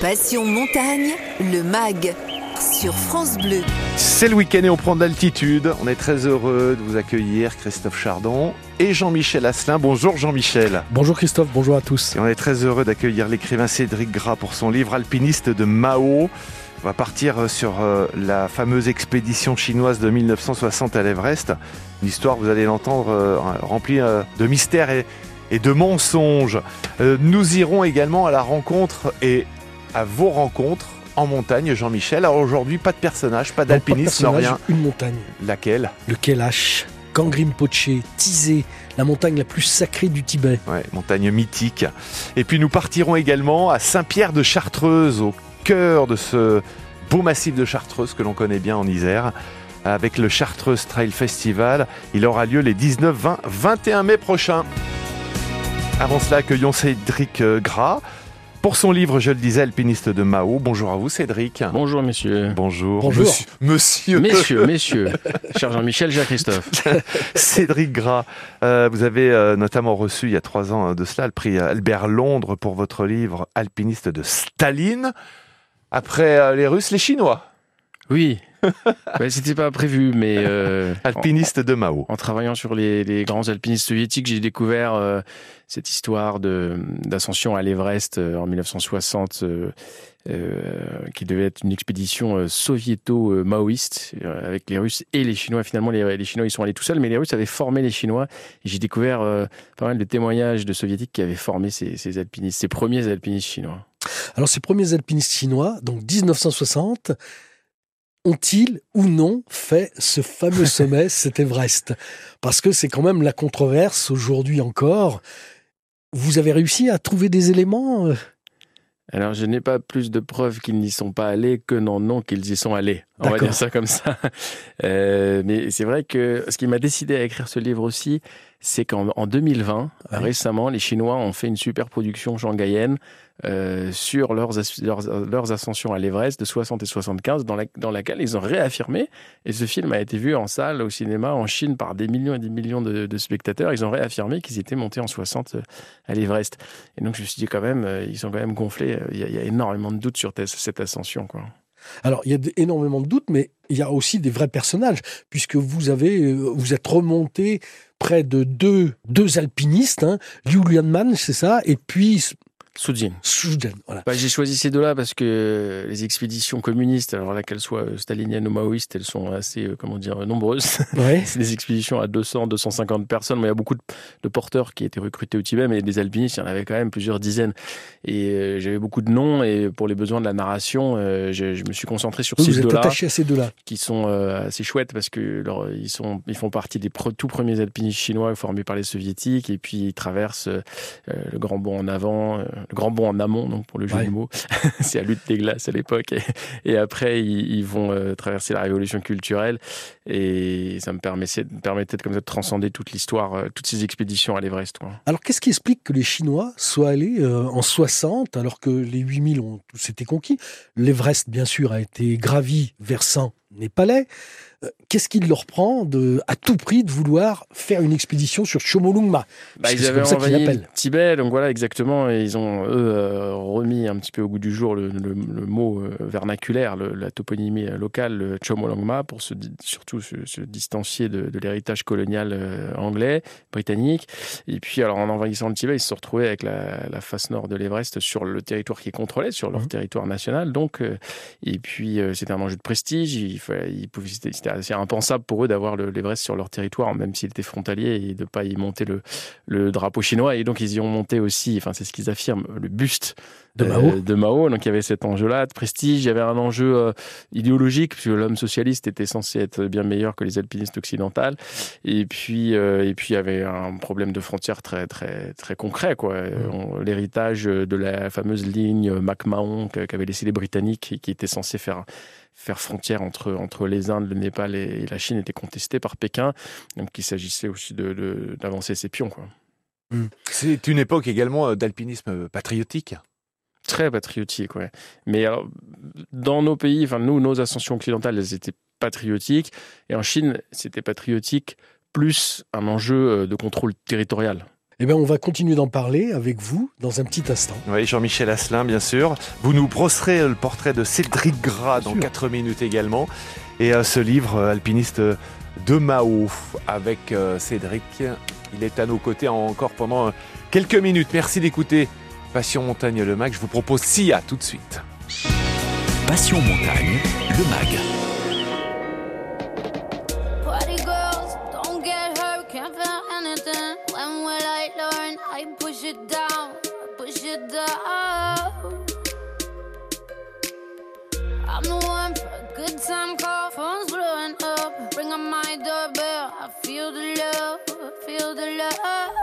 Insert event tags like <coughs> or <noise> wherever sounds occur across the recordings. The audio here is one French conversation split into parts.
Passion montagne, le MAG sur France Bleu. C'est le week-end et on prend de l'altitude. On est très heureux de vous accueillir, Christophe Chardon et Jean-Michel Asselin. Bonjour Jean-Michel. Bonjour Christophe, bonjour à tous. Et on est très heureux d'accueillir l'écrivain Cédric Gras pour son livre Alpiniste de Mao. On va partir sur euh, la fameuse expédition chinoise de 1960 à l'Everest. Une histoire, vous allez l'entendre, euh, remplie euh, de mystères et, et de mensonges. Nous irons également à la rencontre et à vos rencontres en montagne, Jean-Michel. Alors aujourd'hui, pas de personnage, pas d'alpinisme, rien. Une montagne. Laquelle? Le Kailash, Kangrim Poche, Tizé, la montagne la plus sacrée du Tibet. Ouais, montagne mythique. Et puis nous partirons également à Saint-Pierre de Chartreuse, au cœur de ce beau massif de Chartreuse que l'on connaît bien en Isère avec le Chartreuse Trail Festival. Il aura lieu les 19, 20, 21 mai prochains. Avant cela, accueillons Cédric euh, Gras. Pour son livre, je le disais, Alpiniste de Mao. Bonjour à vous, Cédric. Bonjour, messieurs. Bonjour. Bonjour. Monsieur. Messieurs, <laughs> messieurs. Cher Jean-Michel, Jacques Christophe. <laughs> Cédric Gras, euh, vous avez euh, notamment reçu il y a trois ans de cela le prix Albert Londres pour votre livre Alpiniste de Staline. Après euh, les Russes, les Chinois. Oui. <laughs> ouais, C'était pas prévu, mais. Euh, Alpiniste de Mao. En, travaillant sur les, les, grands alpinistes soviétiques, j'ai découvert euh, cette histoire d'ascension à l'Everest euh, en 1960, euh, euh, qui devait être une expédition soviéto-maoïste avec les Russes et les Chinois. Finalement, les, les, Chinois, ils sont allés tout seuls, mais les Russes avaient formé les Chinois. J'ai découvert pas mal de témoignages de soviétiques qui avaient formé ces, ces alpinistes, ces premiers alpinistes chinois. Alors, ces premiers alpinistes chinois, donc 1960, ont-ils ou non fait ce fameux <laughs> sommet, cet Everest? Parce que c'est quand même la controverse aujourd'hui encore. Vous avez réussi à trouver des éléments euh? Alors, je n'ai pas plus de preuves qu'ils n'y sont pas allés que non, non, qu'ils y sont allés. On va dire ça comme ça. <laughs> Euh, mais c'est vrai que ce qui m'a décidé à écrire ce livre aussi, c'est qu'en 2020, ouais. récemment, les Chinois ont fait une super production shanghaïenne euh, sur leurs, leurs, leurs, ascensions à l'Everest de 60 et 75, dans, la, dans laquelle ils ont réaffirmé, et ce film a été vu en salle, au cinéma, en Chine, par des millions et des millions de, de spectateurs, ils ont réaffirmé qu'ils étaient montés en 60 à l'Everest. Et donc je me suis dit quand même, euh, ils sont quand même gonflés, il y a, il y a énormément de doutes sur cette ascension. Quoi. Alors, il y a énormément de doutes, mais il y a aussi des vrais personnages, puisque vous avez, euh, vous êtes remonté près de deux, alpinistes, hein, Liu Lianman, c'est ça, et puis Soudien. Soudien, voilà. Bah, j'ai choisi ces deux-là parce que les expéditions communistes, alors là qu'elles soient staliniennes ou maoïstes, elles sont assez, euh, comment dire, nombreuses. Ouais. <laughs> c'est des expéditions à 200, 250 personnes. Mais il y a beaucoup de, de, porteurs qui étaient recrutés au Tibet, mais des alpinistes, il y en avait quand même plusieurs dizaines. Et euh, j'avais beaucoup de noms et pour les besoins de la narration, euh, je, je, me suis concentré sur oui, ces deux-là. Vous êtes attaché à ces deux-là. Qui sont euh, assez chouettes parce que ils, sont, ils font partie des pro, tout premiers alpinistes chinois formés par les soviétiques et puis ils traversent euh, le grand bond en avant, le grand bond en amont donc pour le jeu Ouais. mots. <laughs> c'est la lutte des glaces à l'époque. Et, et, après, ils, ils vont euh, traverser la révolution culturelle. Et ça me permettait, comme ça, de transcender toute l'histoire, euh, toutes ces expéditions à l'Everest. Alors, qu'est-ce qui explique que les Chinois soient allés euh, en 60 alors que les 8000 ont tous été conquis? L'Everest, bien sûr, a été gravi vers 100 népalais. Qu'est-ce qui leur prend de, à tout prix de vouloir faire une expédition sur Chomolungma? Bah, Ils avaient envahi le Tibet, donc voilà exactement. Et ils ont eux euh, remis un petit peu au goût du jour le, le, le mot euh, vernaculaire, le, la toponymie locale, le Chomolungma, pour se, surtout se, se distancier de, de l'héritage colonial euh, anglais, britannique. Et puis alors en envahissant le Tibet, ils se sont retrouvés avec la, la face nord de l'Everest sur le territoire qui est contrôlé, sur leur mmh. territoire national. Donc euh, et puis euh, c'était un enjeu de prestige. Il fallait, il pouvait, c'était c'est impensable pour eux d'avoir l'Everest sur leur territoire, même s'il était frontalier, et de ne pas y monter le, le, drapeau chinois. Et donc, ils y ont monté aussi, enfin, c'est ce qu'ils affirment, le buste de Mao. Euh, de Mao. Donc, il y avait cet enjeu-là de prestige. Il y avait un enjeu euh, idéologique, puisque l'homme socialiste était censé être bien meilleur que les alpinistes occidentales. Et puis, euh, et puis, il y avait un problème de frontières très, très, très concret, quoi. Mmh. L'héritage de la fameuse ligne McMahon qu'avaient laissé les Britanniques et qui était censé faire faire frontière entre, entre les Indes, le Népal et, la Chine était contesté par Pékin. Donc il s'agissait aussi d'avancer ses pions. Mmh. C'est une époque également d'alpinisme patriotique Très patriotique, ouais. Mais alors, dans nos pays, enfin nous, nos ascensions occidentales, elles étaient patriotiques. Et en Chine, c'était patriotique plus un enjeu de contrôle territorial. Eh bien, on va continuer d'en parler avec vous dans un petit instant. Oui, Jean-Michel Asselin, bien sûr. Vous nous brosserez le portrait de Cédric Gras dans 4 minutes également. Et euh, ce livre, euh, alpiniste de Mao, avec euh, Cédric. Il est à nos côtés encore pendant quelques minutes. Merci d'écouter Passion Montagne le Mag. Je vous propose Sia tout de suite. Passion Montagne, le Mag. It down, push it down. I'm the one for a good time call, phone's blowing up. Ring on my doorbell, I feel the love, feel the love.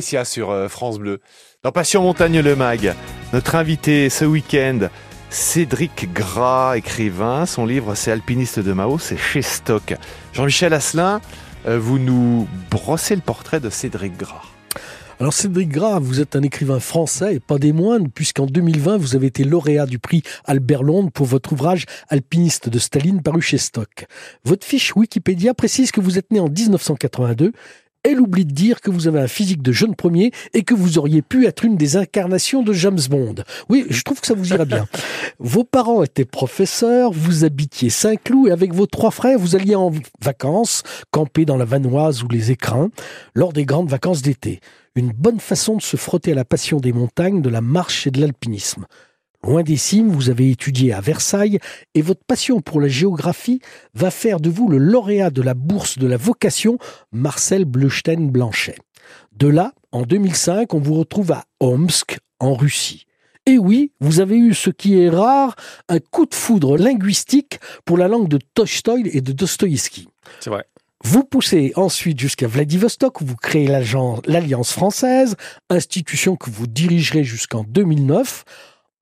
Sur euh, France Bleu. Dans Passion Montagne le Mag, notre invité ce week-end, Cédric Gras, écrivain. Son livre, c'est Alpiniste de Mao, c'est chez Stock. Jean-Michel Asselin, euh, vous nous brossez le portrait de Cédric Gras. Alors Cédric Gras, vous êtes un écrivain français et pas des moindres, puisqu'en 2020, vous avez été lauréat du prix Albert Londres pour votre ouvrage Alpiniste de Staline paru chez Stock. Votre fiche Wikipédia précise que vous êtes né en 1982 elle oublie de dire que vous avez un physique de jeune premier et que vous auriez pu être une des incarnations de James Bond. Oui, je trouve que ça vous ira bien. <laughs> Vos parents étaient professeurs, vous habitiez Saint-Cloud et avec vos trois frères, vous alliez en vacances, camper dans la Vanoise ou les Écrins, lors des grandes vacances d'été. Une bonne façon de se frotter à la passion des montagnes, de la marche et de l'alpinisme. Loin des cimes, vous avez étudié à Versailles et votre passion pour la géographie va faire de vous le lauréat de la bourse de la vocation Marcel Bleustein-Blanchet. De là, en 2005, on vous retrouve à Omsk, en Russie. Et oui, vous avez eu ce qui est rare, un coup de foudre linguistique pour la langue de Tolstoï et de Dostoïevski. C'est vrai. Vous poussez ensuite jusqu'à Vladivostok, où vous créez l'Alliance française, institution que vous dirigerez jusqu'en 2009.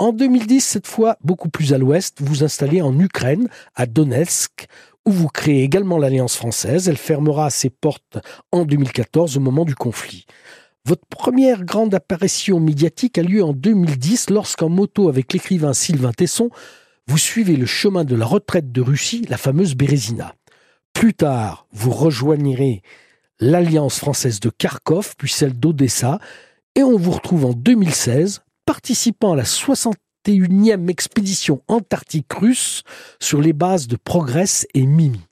En 2010, cette fois beaucoup plus à l'ouest, vous installez en Ukraine, à Donetsk, où vous créez également l'Alliance française. Elle fermera ses portes en 2014 au moment du conflit. Votre première grande apparition médiatique a lieu en 2010 lorsqu'en moto avec l'écrivain Sylvain Tesson, vous suivez le chemin de la retraite de Russie, la fameuse Bérésina. Plus tard, vous rejoignerez l'Alliance française de Kharkov, puis celle d'Odessa, et on vous retrouve en 2016 participant à la 61e expédition antarctique russe sur les bases de Progress et Mimi.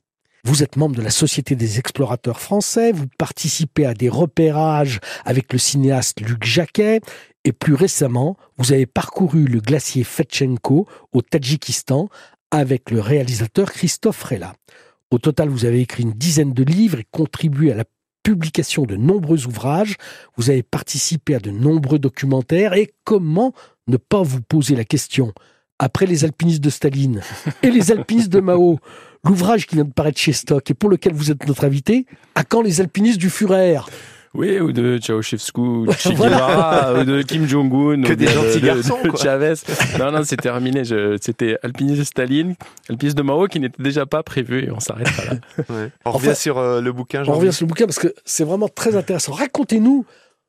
Vous êtes membre de la Société des explorateurs français, vous participez à des repérages avec le cinéaste Luc Jacquet, et plus récemment, vous avez parcouru le glacier Fetchenko au Tadjikistan avec le réalisateur Christophe Rella. Au total, vous avez écrit une dizaine de livres et contribué à la publication de nombreux ouvrages, vous avez participé à de nombreux documentaires, et comment ne pas vous poser la question, après les alpinistes de Staline et les alpinistes de Mao, l'ouvrage qui vient de paraître chez Stock et pour lequel vous êtes notre invité, à quand les alpinistes du Führer oui, ou de Ceausescu, de <laughs> Che Guevara, ou de Kim Jong-un, que des gentils garçons, de, Chavez. Non, non, c'est terminé. C'était alpiniste de Staline, alpiniste de Mao qui n'était déjà pas prévu et on s'arrête là. <laughs> Ouais. On revient sur euh, le bouquin. On revient sur le bouquin parce que c'est vraiment très intéressant. Racontez-nous,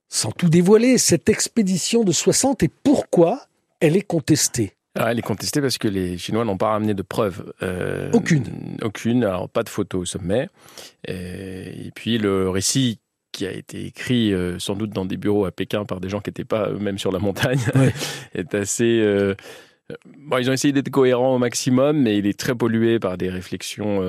sans tout dévoiler, cette expédition de 60 et pourquoi elle est contestée? Ah, elle est contestée parce que les Chinois n'ont pas ramené de preuves. Euh, aucune. Aucune. Alors, pas de photos au sommet. Et, puis, le récit qui a été écrit euh, sans doute dans des bureaux à Pékin par des gens qui n'étaient pas eux-mêmes sur la montagne <laughs> est assez. Euh, bon, ils ont essayé d'être cohérents au maximum, mais il est très pollué par des réflexions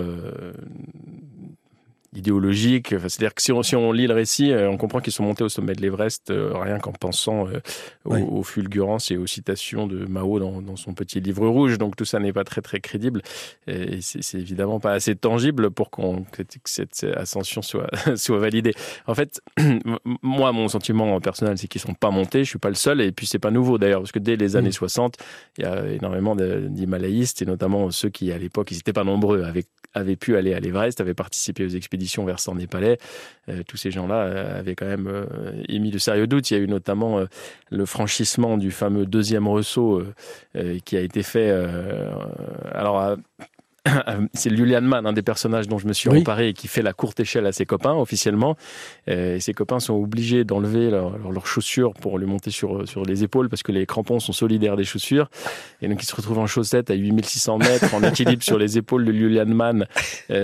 idéologique. C'est-à-dire que si on, si on, lit le récit, euh, on comprend qu'ils sont montés au sommet de l'Everest euh, rien qu'en pensant euh, aux, fulgurances et aux citations de Mao dans, dans, son petit livre rouge. Donc tout ça n'est pas très très crédible et c'est évidemment pas assez tangible pour qu'on que cette ascension soit <laughs> soit validée. En fait, <clears throat> moi mon sentiment personnel c'est qu'ils sont pas montés. Je suis pas le seul et puis c'est pas nouveau d'ailleurs parce que dès les années 60, mm. il y a énormément d'Himalayistes et notamment ceux qui à l'époque ils n'étaient pas nombreux avaient avaient pu aller à l'Everest, avaient participé aux expéditions expédition versant népalais, euh, tous ces gens-là euh, avaient quand même euh, émis de sérieux doutes. Il y a eu notamment le franchissement du fameux deuxième ressaut qui a été fait. alors <coughs> c'est Julian Mann, un des personnages dont je me suis emparé et qui fait la courte échelle à ses copains officiellement. Et ses copains sont obligés d'enlever leurs chaussures pour lui monter sur, sur les épaules parce que les crampons sont solidaires des chaussures. Et donc ils se retrouvent en chaussettes à 8600 mètres en <laughs> équilibre sur les épaules de Julian Mann,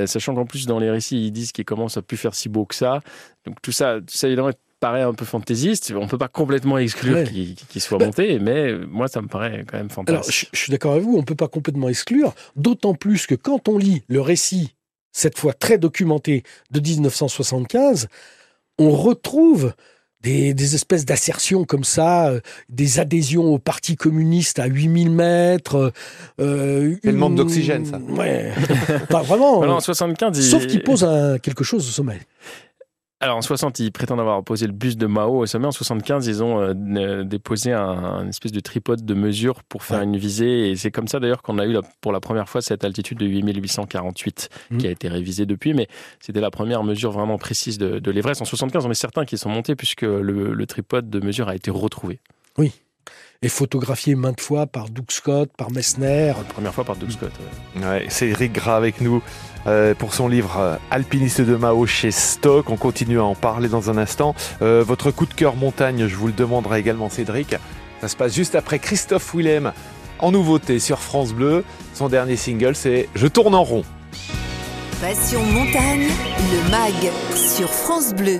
sachant qu'en plus dans les récits ils disent qu'il commence à plus faire si beau que ça. Donc tout ça, tout ça évidemment paraît un peu fantaisiste. On peut pas complètement exclure qu'il soit bah, monté, mais moi, ça me paraît quand même fantastique. je, suis d'accord avec vous, on peut pas complètement exclure, d'autant plus que quand on lit le récit, cette fois très documenté, de 1975, on retrouve des, espèces d'assertions comme ça, euh, des adhésions au Parti communiste à 8000 mètres. Euh, une... le manque d'oxygène, ça. Ouais. <laughs> pas vraiment. en 75, Sauf qu'il pose quelque chose au sommet. Alors en 60, ils prétendent avoir posé le bus de Mao au sommet. En 75, ils ont euh, déposé un, espèce de tripode de mesure pour faire une visée. Et c'est comme ça d'ailleurs qu'on a eu pour la première fois cette altitude de 8848 mmh. qui a été révisée depuis. Mais c'était la première mesure vraiment précise de, de l'Everest. En 75, on est certain qu'ils sont montés puisque le, le tripode de mesure a été retrouvé. Oui, et photographié maintes fois par Doug Scott, par Messner. La première fois par Doug Scott. Ouais. c'est Eric Gras avec nous euh, pour son livre euh, Alpiniste de Mao chez Stock. On continue à en parler dans un instant. Euh, votre coup de cœur montagne, je vous le demanderai également Cédric. Ça se passe juste après Christophe Willem en nouveauté sur France Bleu. Son dernier single c'est Je tourne en rond. Passion montagne, le mag sur France Bleu.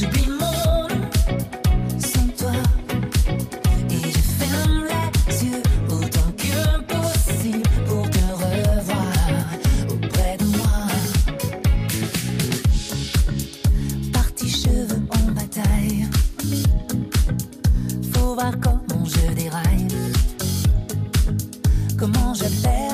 Je vis mon sans toi. Et je ferme les yeux autant que possible Pour te revoir auprès de moi. Parti cheveux en bataille Faut voir comment je déraille. Comment je fais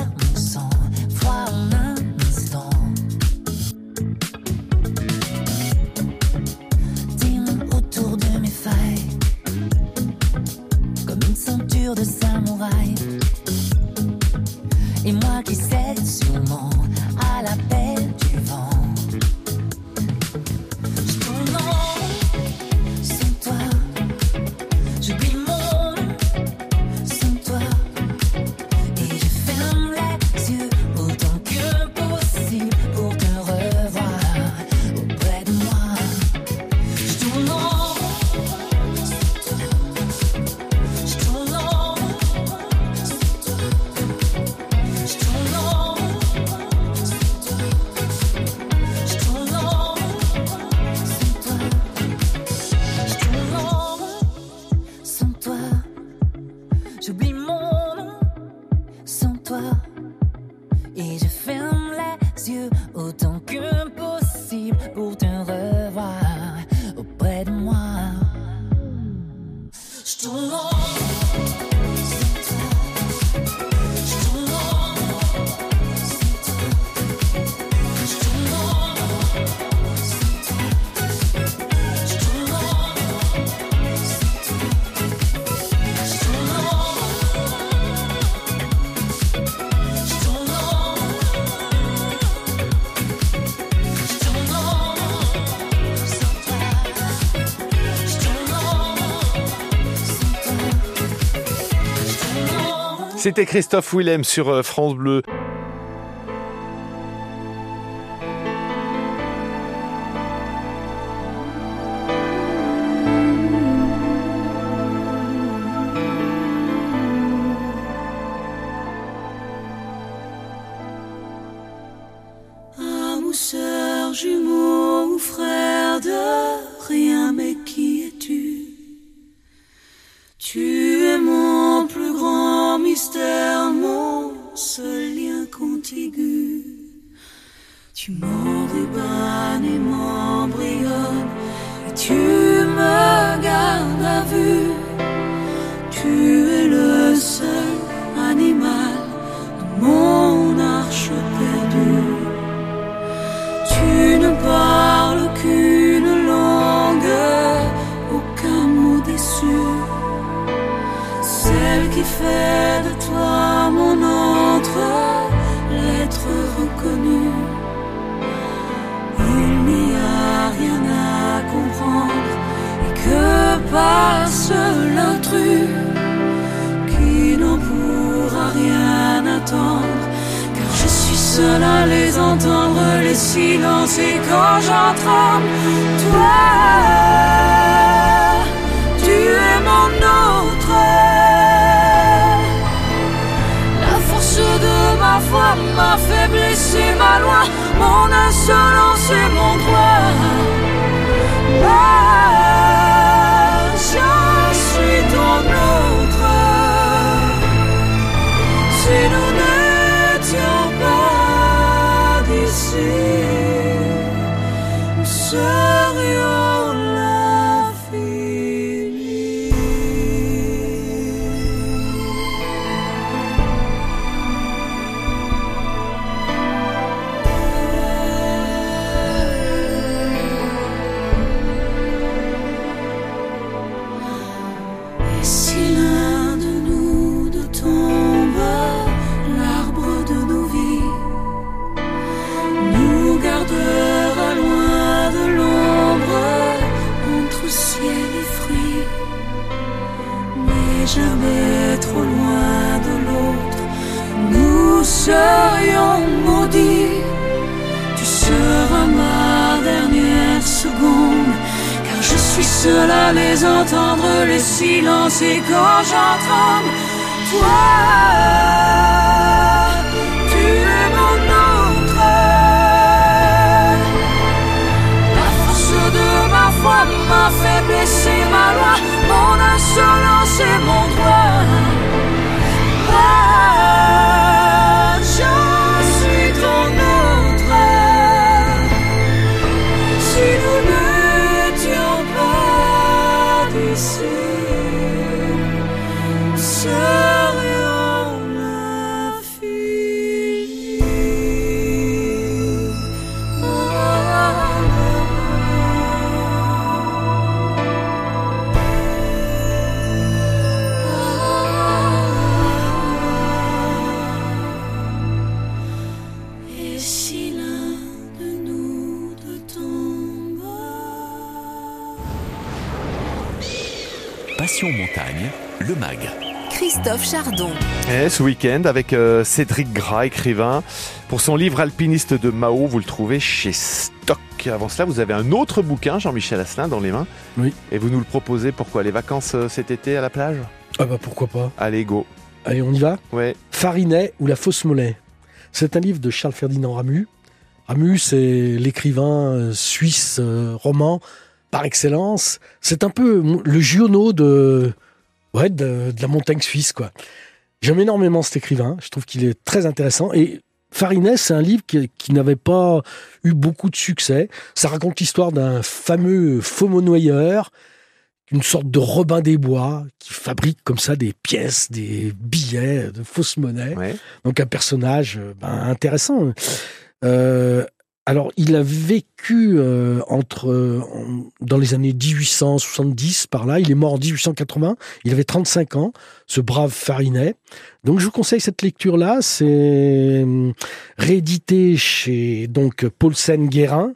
C'était Christophe Willem sur euh, France Bleu. Mexico. Passion Montagne, le MAG. Christophe Chardon. Et ce week-end avec euh, Cédric Gras, écrivain. Pour son livre Alpiniste de Mao, vous le trouvez chez Stock. Avant cela, vous avez un autre bouquin, Jean-Michel Asselin, dans les mains. Oui. Et vous nous le proposez pourquoi? Les vacances euh, cet été à la plage? Ah bah pourquoi pas. Allez, go. Allez, on y va? Ouais. Farinet ou la fausse mollet. C'est un livre de Charles Ferdinand Ramu. Ramu, c'est l'écrivain euh, suisse euh, roman par excellence. C'est un peu le Giono de, ouais, de, de la montagne suisse, quoi. J'aime énormément cet écrivain. Je trouve qu'il est très intéressant. Et Farinet, c'est un livre qui, qui n'avait pas eu beaucoup de succès. Ça raconte l'histoire d'un fameux faux monnoyeur, une sorte de Robin des Bois, qui fabrique comme ça des pièces, des billets de fausses monnaies. Ouais. Donc un personnage euh, ben, intéressant. Euh, alors, il a vécu euh, entre euh, dans les années 1870 par là. Il est mort en 1880. Il avait 35 ans, ce brave Farinet. Donc, je vous conseille cette lecture-là. C'est hum, réédité chez donc Paulsen Guérin.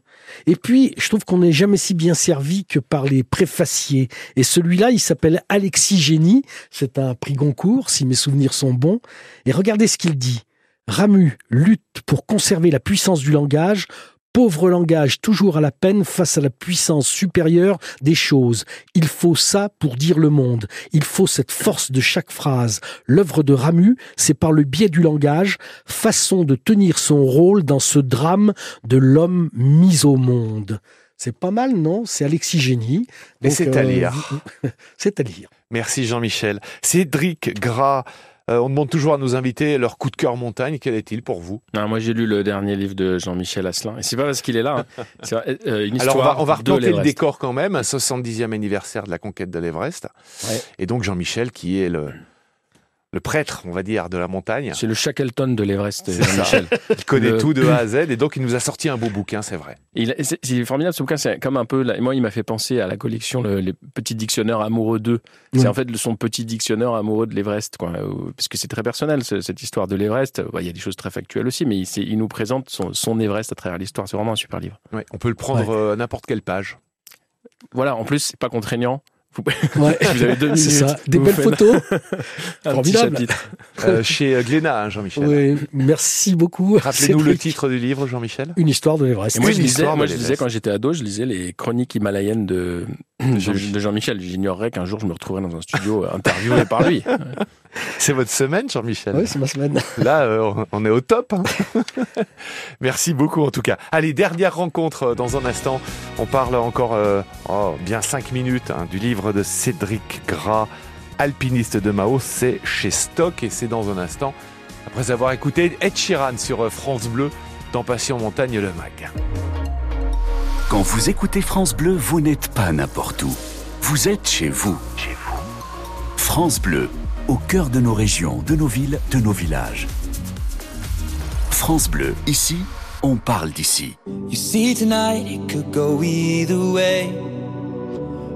Et puis, je trouve qu'on n'est jamais si bien servi que par les préfaciers. Et celui-là, il s'appelle Alexis Génie. C'est un prix Goncourt, si mes souvenirs sont bons. Et regardez ce qu'il dit. Ramu lutte pour conserver la puissance du langage, pauvre langage toujours à la peine face à la puissance supérieure des choses. Il faut ça pour dire le monde. Il faut cette force de chaque phrase. L'œuvre de Ramu, c'est par le biais du langage, façon de tenir son rôle dans ce drame de l'homme mis au monde. C'est pas mal, non? C'est Alexis Génie. Donc, c'est à euh, lire. <laughs> c'est à lire. Merci Jean-Michel. Cédric Gras, euh, on demande toujours à nos invités leur coup de cœur montagne. Quel est-il pour vous? Non, moi, j'ai lu le dernier livre de Jean-Michel Asselin. Et c'est pas parce qu'il est là. hein. <laughs> C'est euh, une Alors histoire on va, on va de replanter le décor quand même, un 70e anniversaire de la conquête de l'Everest. Ouais. Et donc Jean-Michel qui est le, le prêtre, on va dire, de la montagne. C'est le Shackleton de l'Everest. Jean-Michel. Il connaît Le- tout de A à Z et donc il nous a sorti un beau bouquin, c'est vrai. Il- C'est c'est formidable ce bouquin, c'est comme un peu. Moi, il m'a fait penser à la collection le- Les petits dictionnaires amoureux d'eux. C'est en fait son petit dictionnaire amoureux de l'Everest, quoi. Euh, Parce que c'est très personnel ce- cette histoire de l'Everest. Il y a des choses très factuelles aussi, mais il, c'est- il nous présente son, son Everest à travers l'histoire. C'est vraiment un super livre. Ouais, on peut le prendre euh, à n'importe quelle page. Voilà. En plus, c'est pas contraignant. Vous, Ouais. <laughs> vous avez deux minutes. C'est ça. Des belles faites photos. <laughs> <laughs> Formidable. Euh, chez euh, Glénat, hein, Jean-Michel. Oui, merci beaucoup. Rappelez-nous le titre du livre, Jean-Michel. Une histoire de l'Everest. Moi, Une je lisais, histoire moi, je lisais quand j'étais ado, je lisais les chroniques himalayennes de, de Jean-Michel. de Jean-Michel. J'ignorerais qu'un jour je me retrouverais dans un studio euh, interviewé par lui. <laughs> C'est votre semaine, Jean-Michel. Oui, c'est ma semaine. <laughs> Là, euh, on est au top. hein. <laughs> Merci beaucoup en tout cas. Allez, dernière rencontre euh, dans un instant. On parle encore euh, oh, bien cinq minutes hein, du livre de Cédric Gras, alpiniste de Mao. C'est chez Stock et c'est dans un instant. Après avoir écouté Ed Sheeran sur France Bleu dans Passion Montagne le Mag. Quand vous écoutez France Bleu, vous n'êtes pas n'importe où. Vous êtes chez vous. Chez vous. France Bleu, au cœur de nos régions, de nos villes, de nos villages. France Bleu, ici, on parle d'ici. You see, tonight it could go either way.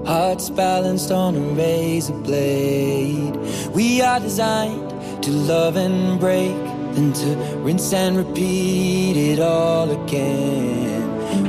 Hearts balanced on a razor blade. We are designed to love and break, then to rinse and repeat it all again.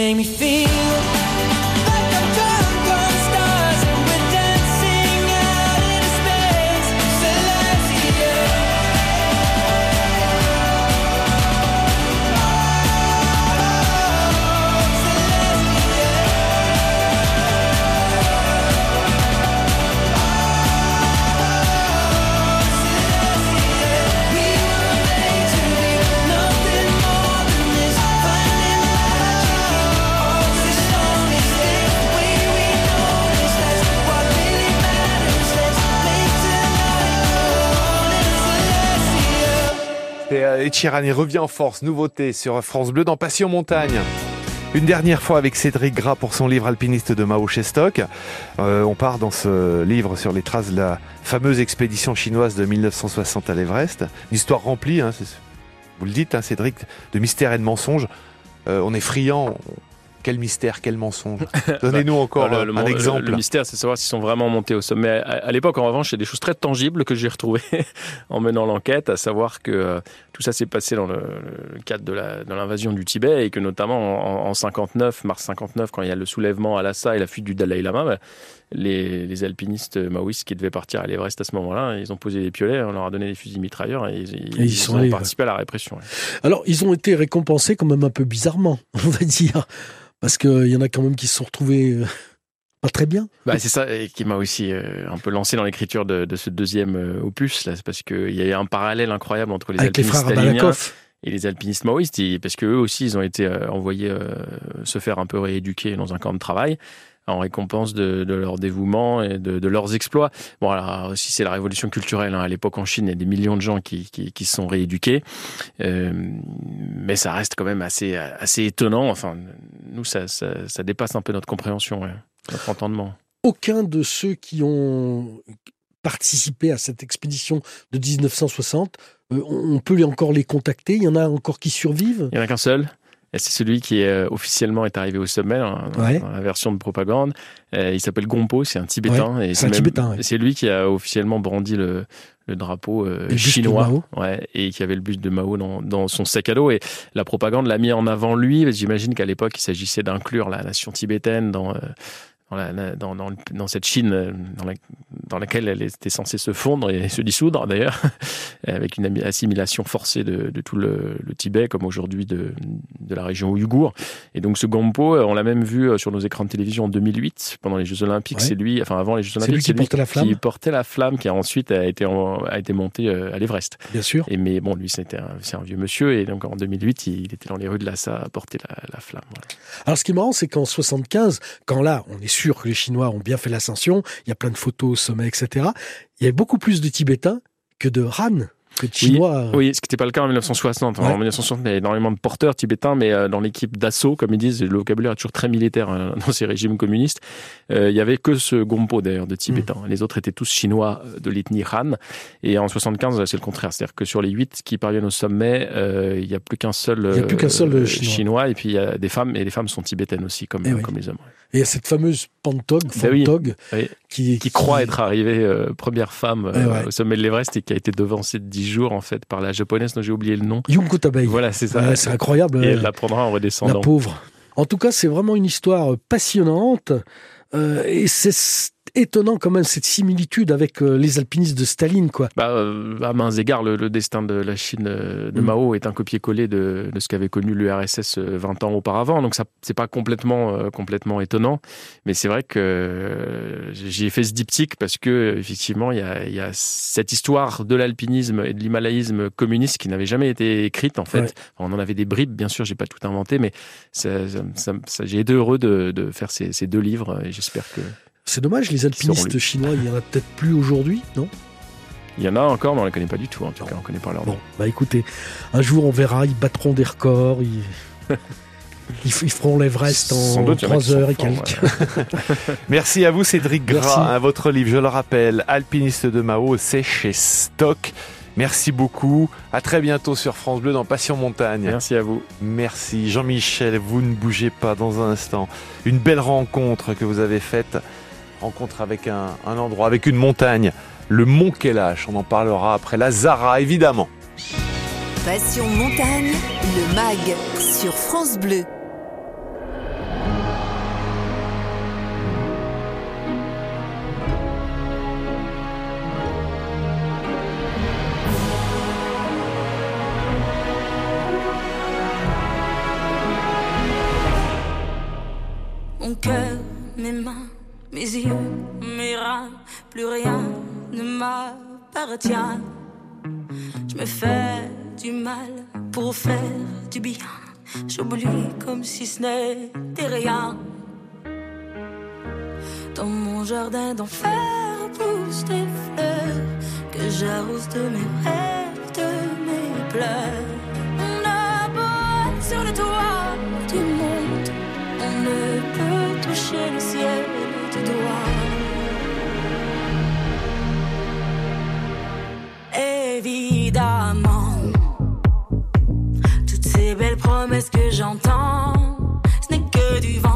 make me feel. Et Sheeran, il revient en force, nouveauté sur France Bleu dans Passion Montagne. Une dernière fois avec Cédric Gras pour son livre Alpiniste de Mao Chestock. Euh, on part dans ce livre sur les traces de la fameuse expédition chinoise de 1960 à l'Everest. Une histoire remplie, hein, vous le dites, hein, Cédric, de mystères et de mensonges. Euh, on est friand. Quel mystère, quel mensonge. <laughs> Donnez-nous encore Bah, le- le- un le- exemple. Le, mystère, c'est de savoir s'ils sont vraiment montés au sommet. À, à l'époque, en revanche, il y a des choses très tangibles que j'ai retrouvées <laughs> en menant l'enquête, à savoir que euh, tout ça s'est passé dans le, cadre de l'invasion du Tibet et que notamment en, en 59, mars 59, quand il y a le soulèvement à Lhasa et la fuite du Dalai Lama, bah, les, les alpinistes maoïstes qui devaient partir à l'Everest à ce moment-là, ils ont posé des piolets, on leur a donné des fusils mitrailleurs et ils, ils- ils ils sont ont allés, participé à la répression. ouais. Alors, ils ont été récompensés quand même un peu bizarrement, <laughs> on va dire. Parce qu'il y en a quand même qui se sont retrouvés euh, <laughs> pas très bien. Bah, c'est ça qui m'a aussi euh, un peu lancé dans l'écriture de, de ce deuxième euh, opus là, c'est parce qu'il y a un parallèle incroyable entre les Avec les alpinistes frères Balakov. et les alpinistes maoïstes, parce que eux aussi ils ont été envoyés se faire un peu rééduquer dans un camp de travail en récompense de, de leur dévouement et de, de leurs exploits. Bon, alors aussi c'est la révolution culturelle. hein. À l'époque en Chine, il y a des millions de gens qui, qui, qui se sont rééduqués, Euh, mais ça reste quand même assez assez étonnant. Enfin, nous ça, ça, ça dépasse un peu notre compréhension, ouais, notre entendement. Aucun de ceux qui ont participé à cette expédition de 1960, euh, on peut encore les contacter? Il y en a encore qui survivent? Il n'y en a qu'un seul. C'est celui qui euh, officiellement est arrivé au sommet dans, dans la version de propagande. Euh, il s'appelle Gompo, c'est un Tibétain. c'est ouais. C'est lui qui a officiellement brandi le, le drapeau euh, le chinois. Mao. Ouais, et qui avait le buste de Mao dans, dans son sac à dos. Et la propagande l'a mis en avant lui. J'imagine qu'à l'époque, il s'agissait d'inclure la nation tibétaine dans, euh, dans, la- dans, dans, dans cette Chine euh, dans, la- dans laquelle elle était censée se fondre et se dissoudre d'ailleurs, <laughs> avec une assimilation forcée de, de tout le, le Tibet, comme aujourd'hui de, de la région ouïghour. Et donc ce Gampo, euh, on l'a même vu euh, sur nos écrans de télévision en 2008, pendant les Jeux Olympiques. Ouais. C'est lui, enfin avant les Jeux C'est Olympiques, lui qui portait la flamme qui portait la flamme, qui a ensuite a été, a été monté à l'Everest. Bien sûr. Et mais bon, lui, c'était c'est un vieux monsieur, et donc en 2008, il, il était dans les rues de Lhasa à porter la, la flamme. voilà. Alors, ce qui est marrant, c'est qu'en 75, quand là, on est sûr que les Chinois ont bien fait l'ascension, il y a plein de photos au sommet, etc. Il y avait beaucoup plus de Tibétains que de Han, que de Chinois. Oui, ce qui n'était pas le cas en 1960. Ouais. En 1960, il y avait énormément de porteurs tibétains, mais euh, dans l'équipe d'assaut, comme ils disent, le vocabulaire est toujours très militaire euh, <laughs> dans ces régimes communistes. Euh, il y avait que ce Gompo d'ailleurs de Tibétains. Mm. Les autres étaient tous chinois euh, de l'ethnie Han. Et en 75, c'est le contraire. C'est-à-dire que sur les huit qui parviennent au sommet, euh, il n'y a plus qu'un seul, Il y a plus qu'un seul, Chinois. Et puis il y a des femmes, et les femmes sont tibétaines aussi, comme, Eh oui. comme les hommes. Et il y a cette fameuse Pantog, Ben oui. Fantog, Oui. qui, Qui croit être arrivée euh, première femme euh, Eh ouais. au sommet de l'Everest et qui a été devancée de 10 jours en fait par la japonaise dont j'ai oublié le nom. Yunko Tabei. Voilà, c'est ça. Ouais, c'est incroyable. Et elle la prendra en La redescendant. pauvre. En tout cas, c'est vraiment une histoire passionnante. Euh, et c'est étonnant quand même cette similitude avec euh, les alpinistes de Staline, quoi. Bah, euh, à mains égards, le, le destin de la Chine euh, de Mm. Mao est un copier-coller de, de ce qu'avait connu l'URSS euh, 20 ans auparavant. Donc ça, c'est pas complètement, euh, complètement étonnant. Mais c'est vrai que euh, j'y ai fait ce diptyque parce que effectivement, il y a, il y a cette histoire de l'alpinisme et de l'himalayisme communiste qui n'avait jamais été écrite en fait. Ouais. Enfin, on en avait des bribes, bien sûr, j'ai pas tout inventé, mais ça, ça- ça- ça- j'ai été heureux de, de faire ces, ces deux livres et j'espère que C'est dommage, les alpinistes chinois, il y en a peut-être plus aujourd'hui, non? Il y en a encore, mais on les connaît pas du tout. En tout cas, on connaît pas leur nom. Bon, bah écoutez, un jour on verra, ils battront des records. ils- <laughs> Ils, feront l'Everest en 3 heures et quelques. <laughs> Merci à vous Cédric Gras. Merci. Votre livre, je le rappelle, Alpiniste de Mao, c'est chez Stock. Merci beaucoup. À très bientôt sur France Bleu dans Passion Montagne. Merci à vous. Merci Jean-Michel. Vous ne bougez pas dans un instant. Une belle rencontre que vous avez faite. Rencontre avec un, endroit, avec une montagne. Le Mont Kelash. On en parlera après la Zara, évidemment. Passion Montagne, le MAG sur France Bleu. Mon cœur, mes mains, mes yeux, mes reins, plus rien ne m'appartient. Je me fais du mal pour faire du bien. J'oublie comme si ce n'était rien. Dans mon jardin d'enfer poussent des fleurs que j'arrose de mes rêves, de mes pleurs. Évidemment, toutes ces belles promesses que j'entends, ce n'est que du vent.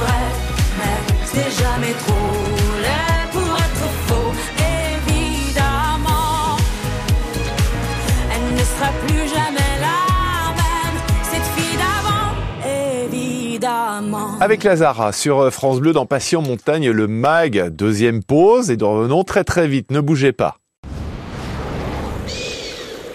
Vrai, mais c'est jamais trop laid pour être faux. Évidemment, elle ne sera plus jamais la même, cette fille d'avant. Évidemment. Avec la Zara sur euh, France Bleu dans Passion Montagne, le MAG, deuxième pause et nous revenons très très vite, ne bougez pas.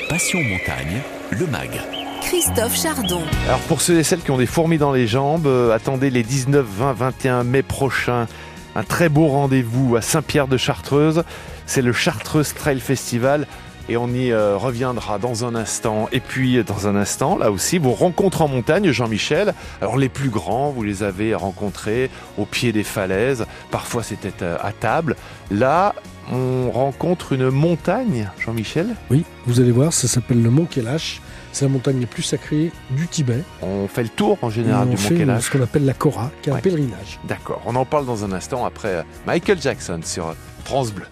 Passion Montagne, le MAG. Christophe Chardon. Alors pour ceux et celles qui ont des fourmis dans les jambes, euh, attendez les 19, 20, 21 mai prochains. Un très beau rendez-vous à Saint-Pierre de Chartreuse. C'est le Chartreuse Trail Festival et on y euh, reviendra dans un instant. Et puis dans un instant, là aussi, vos rencontres en montagne, Jean-Michel. Alors les plus grands, vous les avez rencontrés au pied des falaises. Parfois c'était euh, à table. Là, on rencontre une montagne, Jean-Michel? Oui, vous allez voir, ça s'appelle le Mont Kailash. C'est la montagne la plus sacrée du Tibet. On fait le tour en général on du Mont fait Kailash. ce qu'on appelle la Kora, qui est Ouais. un pèlerinage. D'accord, on en parle dans un instant après euh, Michael Jackson sur euh, France Bleu.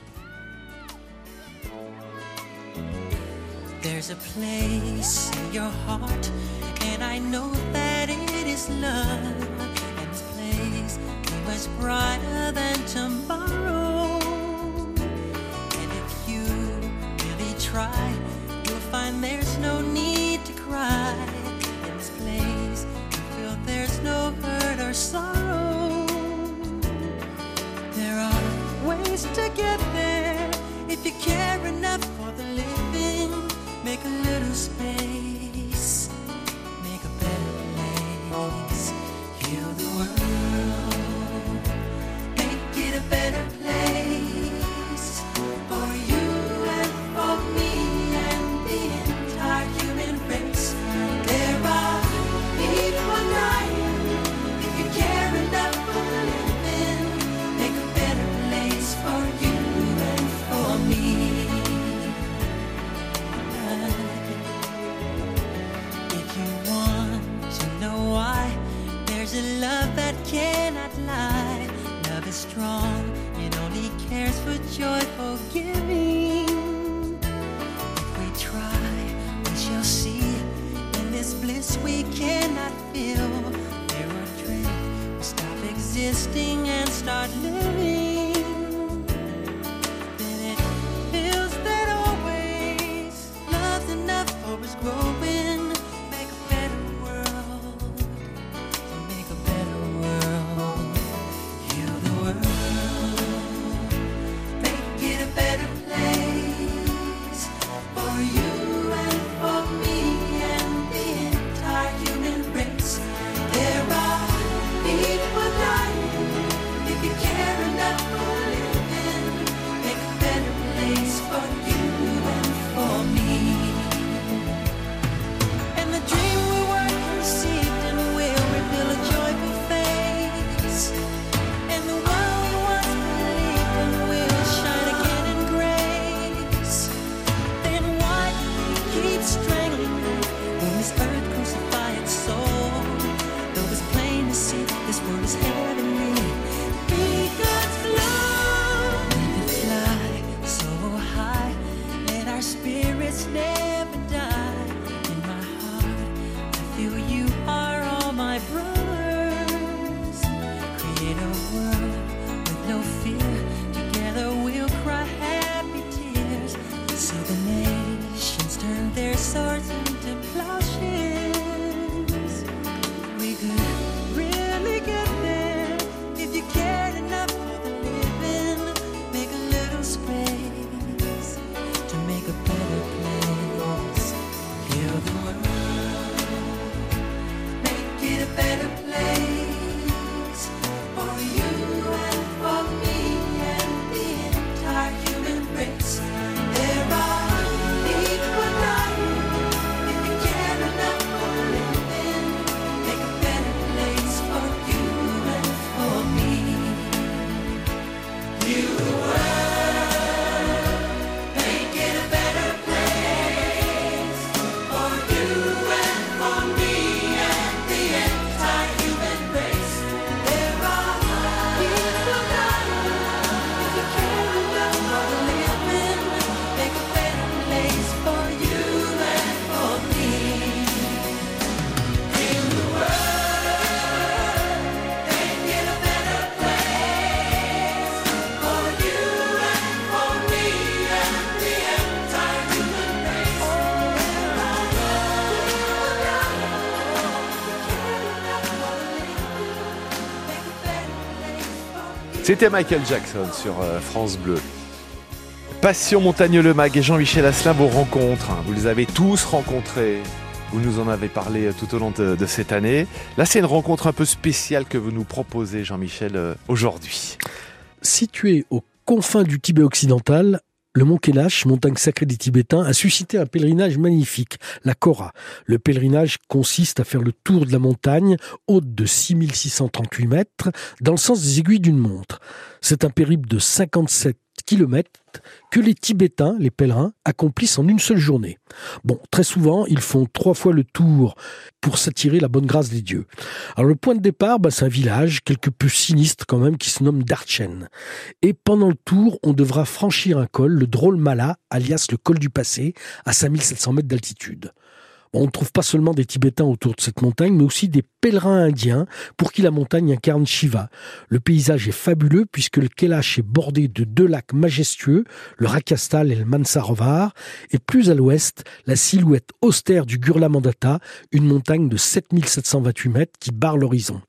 There's a place in your heart, and I know that it is love. And this place is much brighter than tomorrow. And if you really try, you'll find there's no need cry. In this place, you feel there's no hurt or sorrow. C'était Michael Jackson sur euh, France Bleu. Passion Montagne-le Mag et Jean-Michel Asselin, vos rencontres. hein. Vous les avez tous rencontrés. Vous nous en avez parlé euh, tout au long de, de cette année. Là, c'est une rencontre un peu spéciale que vous nous proposez, Jean-Michel, euh, aujourd'hui. Situé aux confins du Tibet occidental, le mont Kailash, montagne sacrée des Tibétains, a suscité un pèlerinage magnifique, la Kora. Le pèlerinage consiste à faire le tour de la montagne, haute de 6638 mètres, dans le sens des aiguilles d'une montre. C'est un périple de 57 que les Tibétains, les pèlerins, accomplissent en une seule journée. Bon, très souvent, ils font trois fois le tour pour s'attirer la bonne grâce des dieux. Alors le point de départ, bah, c'est un village quelque peu sinistre quand même qui se nomme Darchen. Et pendant le tour, on devra franchir un col, le drôle Mala, alias le col du passé, à 5700 mètres d'altitude. On ne trouve pas seulement des Tibétains autour de cette montagne, mais aussi des pèlerins indiens pour qui la montagne incarne Shiva. Le paysage est fabuleux puisque le Kailash est bordé de deux lacs majestueux, le Rakastal et le Mansarovar, et plus à l'ouest, la silhouette austère du Gurla Mandata, une montagne de 7728 mètres qui barre l'horizon.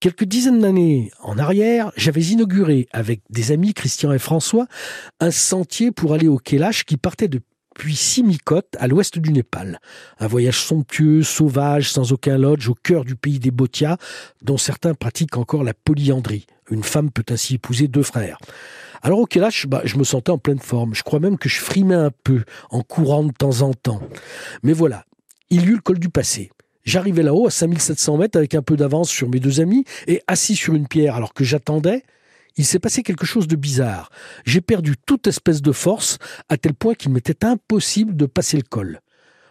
Quelques dizaines d'années en arrière, j'avais inauguré avec des amis Christian et François un sentier pour aller au Kailash qui partait de puis Simikot, à l'ouest du Népal. Un voyage somptueux, sauvage, sans aucun lodge, au cœur du pays des Bhotias, dont certains pratiquent encore la polyandrie. Une femme peut ainsi épouser deux frères. Alors au Kailash, bah, je me sentais en pleine forme. Je crois même que je frimais un peu, en courant de temps en temps. Mais voilà, il y eut le col du passé. J'arrivais là-haut à 5700 mètres avec un peu d'avance sur mes deux amis et assis sur une pierre alors que j'attendais, il s'est passé quelque chose de bizarre. J'ai perdu toute espèce de force, à tel point qu'il m'était impossible de passer le col.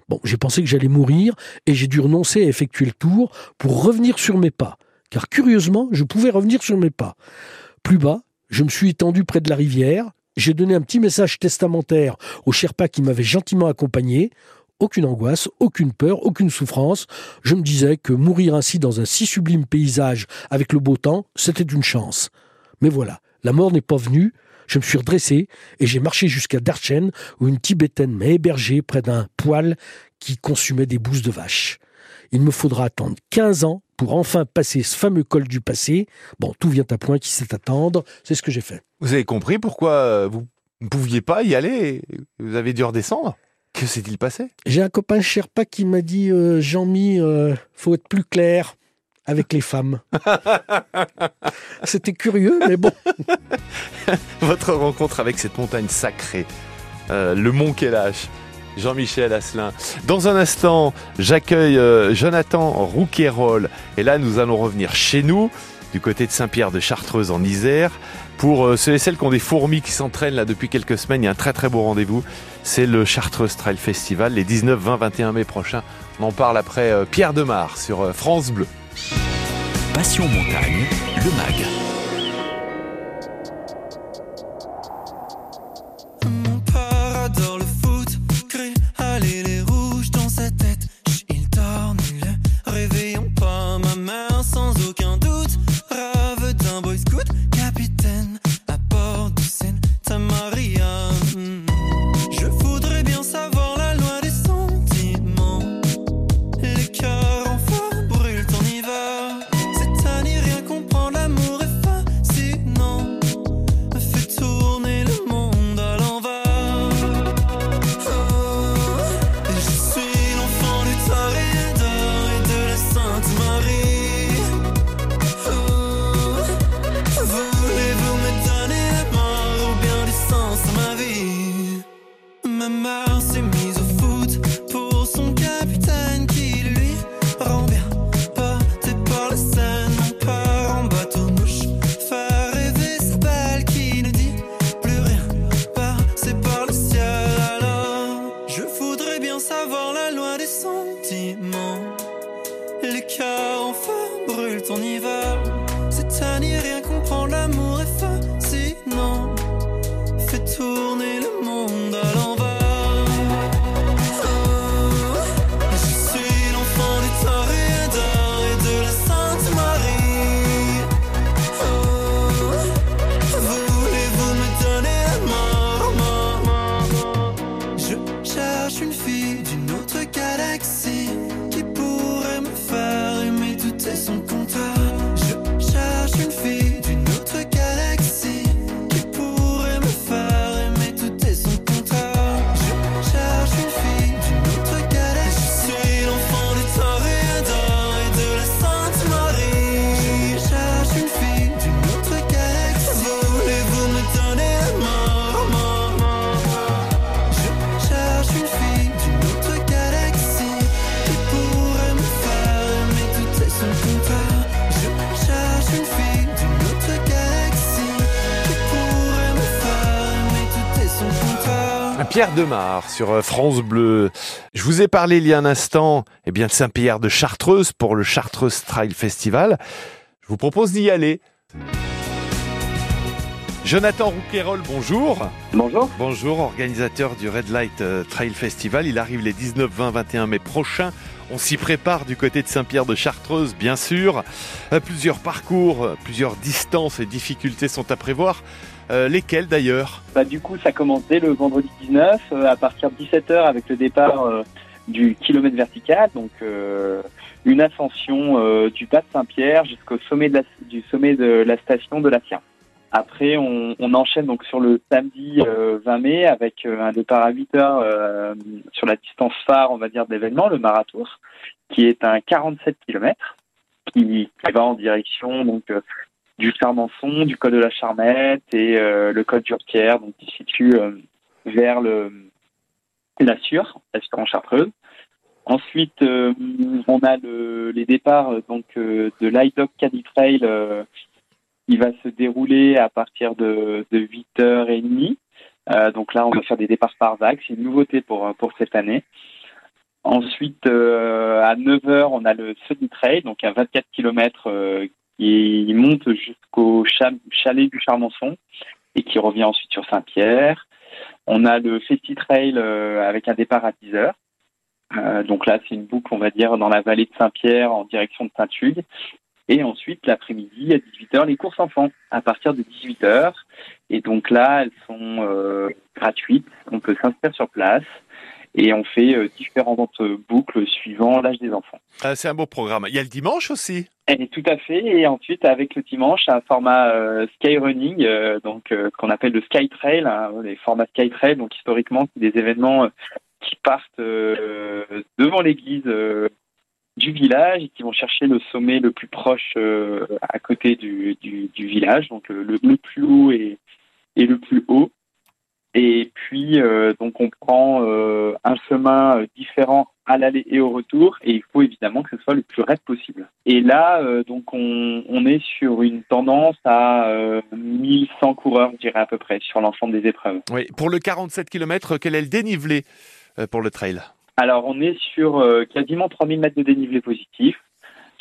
Bon, j'ai pensé que j'allais mourir, et j'ai dû renoncer à effectuer le tour pour revenir sur mes pas. Car curieusement, je pouvais revenir sur mes pas. Plus bas, je me suis étendu près de la rivière. J'ai donné un petit message testamentaire au Sherpa qui m'avait gentiment accompagné. Aucune angoisse, aucune peur, aucune souffrance. Je me disais que mourir ainsi dans un si sublime paysage avec le beau temps, c'était une chance. Mais voilà, la mort n'est pas venue. Je me suis redressé et j'ai marché jusqu'à Darchen où une Tibétaine m'a hébergé près d'un poêle qui consumait des bouses de vache. Il me faudra attendre 15 ans pour enfin passer ce fameux col du passé. Bon, tout vient à point qui sait attendre. C'est ce que j'ai fait. Vous avez compris pourquoi euh, vous ne pouviez pas y aller Vous avez dû redescendre? Que s'est-il passé? J'ai un copain Sherpa qui m'a dit euh, Jean-Mi, euh, faut être plus clair avec les femmes. <laughs> C'était curieux, mais bon. <laughs> Votre rencontre avec cette montagne sacrée, euh, le mont Kelash, Jean-Michel Asselin. Dans un instant, j'accueille euh, Jonathan Rouquayrol. Et là, nous allons revenir chez nous, du côté de Saint-Pierre de Chartreuse en Isère. Pour euh, ceux et celles qui ont des fourmis qui s'entraînent là depuis quelques semaines, il y a un très très beau rendez-vous. C'est le Chartreuse Trail Festival, les 19, 20, 21 mai prochains. On en parle après Pierre Demar sur France Bleu. Passion Montagne, le MAG. Ma mère Pierre Demar sur euh, France Bleu. Je vous ai parlé il y a un instant eh bien, de Saint-Pierre de Chartreuse pour le Chartreuse Trail Festival. Je vous propose d'y aller. Jonathan Rouquayrol, bonjour. Bonjour. Bonjour, organisateur du Red Light euh, Trail Festival. Il arrive les 19, 20, 21 mai prochains. On s'y prépare du côté de Saint-Pierre de Chartreuse, bien sûr. Euh, Plusieurs parcours, plusieurs distances et difficultés sont à prévoir. Euh, lesquelles d'ailleurs Bah, du coup, ça commence dès le vendredi 19 euh, à partir de 17h avec le départ euh, du kilomètre vertical, donc une ascension du bas de Saint-Pierre jusqu'au sommet de la, sommet de la station de la Sien. Après, on, enchaîne donc sur le samedi euh, 20 mai avec un départ à 8 heures euh, sur la distance phare, on va dire, de l'événement, le Maratour, qui est un 47 km qui, va en direction donc du Charmençon, du col de la Charmette et euh, le col d'Urquière, donc qui se situe euh, vers le la Sûre, la Sûre en Chartreuse. Ensuite, euh, on a le, les départs donc de l'IDOC Caddy Trail qui va se dérouler à partir de, de 8h30. Euh, donc là, on va faire des départs par vague. C'est une nouveauté pour, pour cette année. Ensuite, à 9h, on a le Sunny Trail, donc un 24 km qui monte jusqu'au cha- chalet du Charmonçon et qui revient ensuite sur Saint-Pierre. On a le Festi Trail euh, avec un départ à 10 heures. Euh, donc là, c'est une boucle, on va dire, dans la vallée de Saint-Pierre en direction de Saint-Hugues. Et ensuite, l'après-midi, à 18h, les courses enfants, à partir de 18h. Et donc là, elles sont euh, gratuites. On peut s'inscrire sur place. Et on fait euh, différentes boucles suivant l'âge des enfants. Ah, c'est un beau programme. Il y a le dimanche aussi. Et tout à fait. Et ensuite, avec le dimanche, un format euh, skyrunning, euh, donc euh, qu'on appelle le sky trail, hein, les formats sky trail. Donc historiquement, c'est des événements euh, qui partent euh, devant l'église euh, du village et qui vont chercher le sommet le plus proche euh, à côté du, du, du village, donc le, le- le plus haut et, et le plus haut. Et puis, euh, donc, on prend euh, un chemin euh, différent à l'aller et au retour, et il faut évidemment que ce soit le plus raide possible. Et là, euh, donc, on, on est sur une tendance à euh, 1100 coureurs, je dirais à peu près, sur l'ensemble des épreuves. Oui. Pour le 47 km, quel est le dénivelé euh, pour le trail? Alors, on est sur euh, quasiment 3000 mètres de dénivelé positif,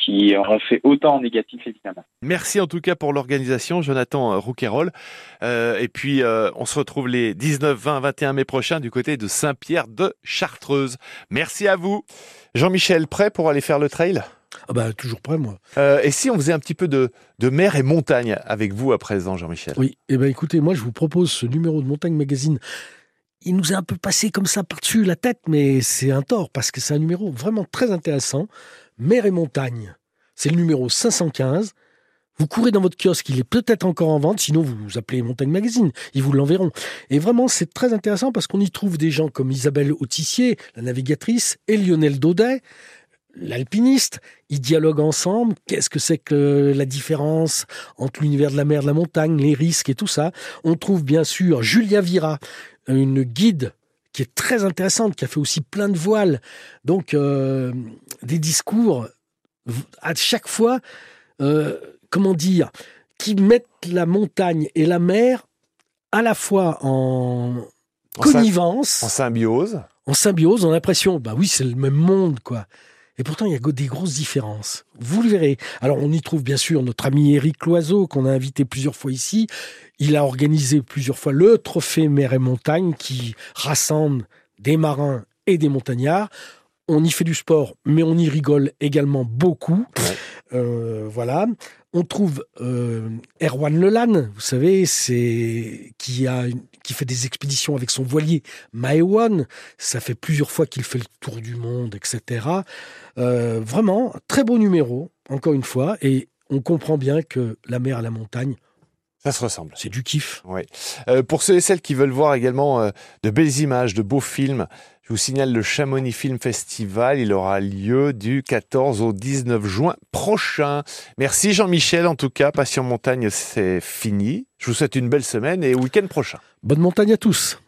qui en fait autant en négatif, évidemment. Merci en tout cas pour l'organisation, Jonathan euh, Rouquayrol. Euh, et puis, euh, on se retrouve les 19, 20, 21 mai prochains du côté de Saint-Pierre de Chartreuse. Merci à vous. Jean-Michel, prêt pour aller faire le trail? Ah bah, toujours prêt, moi. Euh, Et si on faisait un petit peu de, de mer et montagne avec vous à présent, Jean-Michel? Oui, eh ben écoutez, moi je vous propose ce numéro de Montagne Magazine. Il nous est un peu passé comme ça par-dessus la tête, mais c'est un tort parce que c'est un numéro vraiment très intéressant. Mer et montagne, c'est le numéro 515. Vous courez dans votre kiosque, il est peut-être encore en vente, sinon vous appelez Montagne Magazine, ils vous l'enverront. Et vraiment, c'est très intéressant parce qu'on y trouve des gens comme Isabelle Autissier, la navigatrice, et Lionel Daudet, l'alpiniste. Ils dialoguent ensemble. Qu'est-ce que c'est que la différence entre l'univers de la mer, de la montagne, les risques et tout ça? On trouve bien sûr Julia Vira, une guide qui est très intéressante, qui a fait aussi plein de voiles. Donc, euh, des discours à chaque fois, euh, comment dire, qui mettent la montagne et la mer à la fois en connivence, En symbiose en symbiose, on a l'impression, bah oui, c'est le même monde, quoi. Et pourtant, il y a des grosses différences. Vous le verrez. Alors, on y trouve bien sûr notre ami Éric Loiseau, qu'on a invité plusieurs fois ici. Il a organisé plusieurs fois le trophée mer et montagne qui rassemble des marins et des montagnards. On y fait du sport, mais on y rigole également beaucoup. Euh, voilà. On trouve euh, Erwan Lelan, vous savez, c'est qui a une- qui fait des expéditions avec son voilier Maewan. Ça fait plusieurs fois qu'il fait le tour du monde, etc. Euh, vraiment, très beau numéro, encore une fois, et on comprend bien que la mer à la montagne, Ça se ressemble. c'est du kiff. Oui. Euh, pour ceux et celles qui veulent voir également euh, de belles images, de beaux films, je vous signale le Chamonix Film Festival. Il aura lieu du 14 au 19 juin prochain. Merci Jean-Michel. En tout cas, Passion Montagne, c'est fini. Je vous souhaite une belle semaine et week-end prochain. Bonne montagne à tous.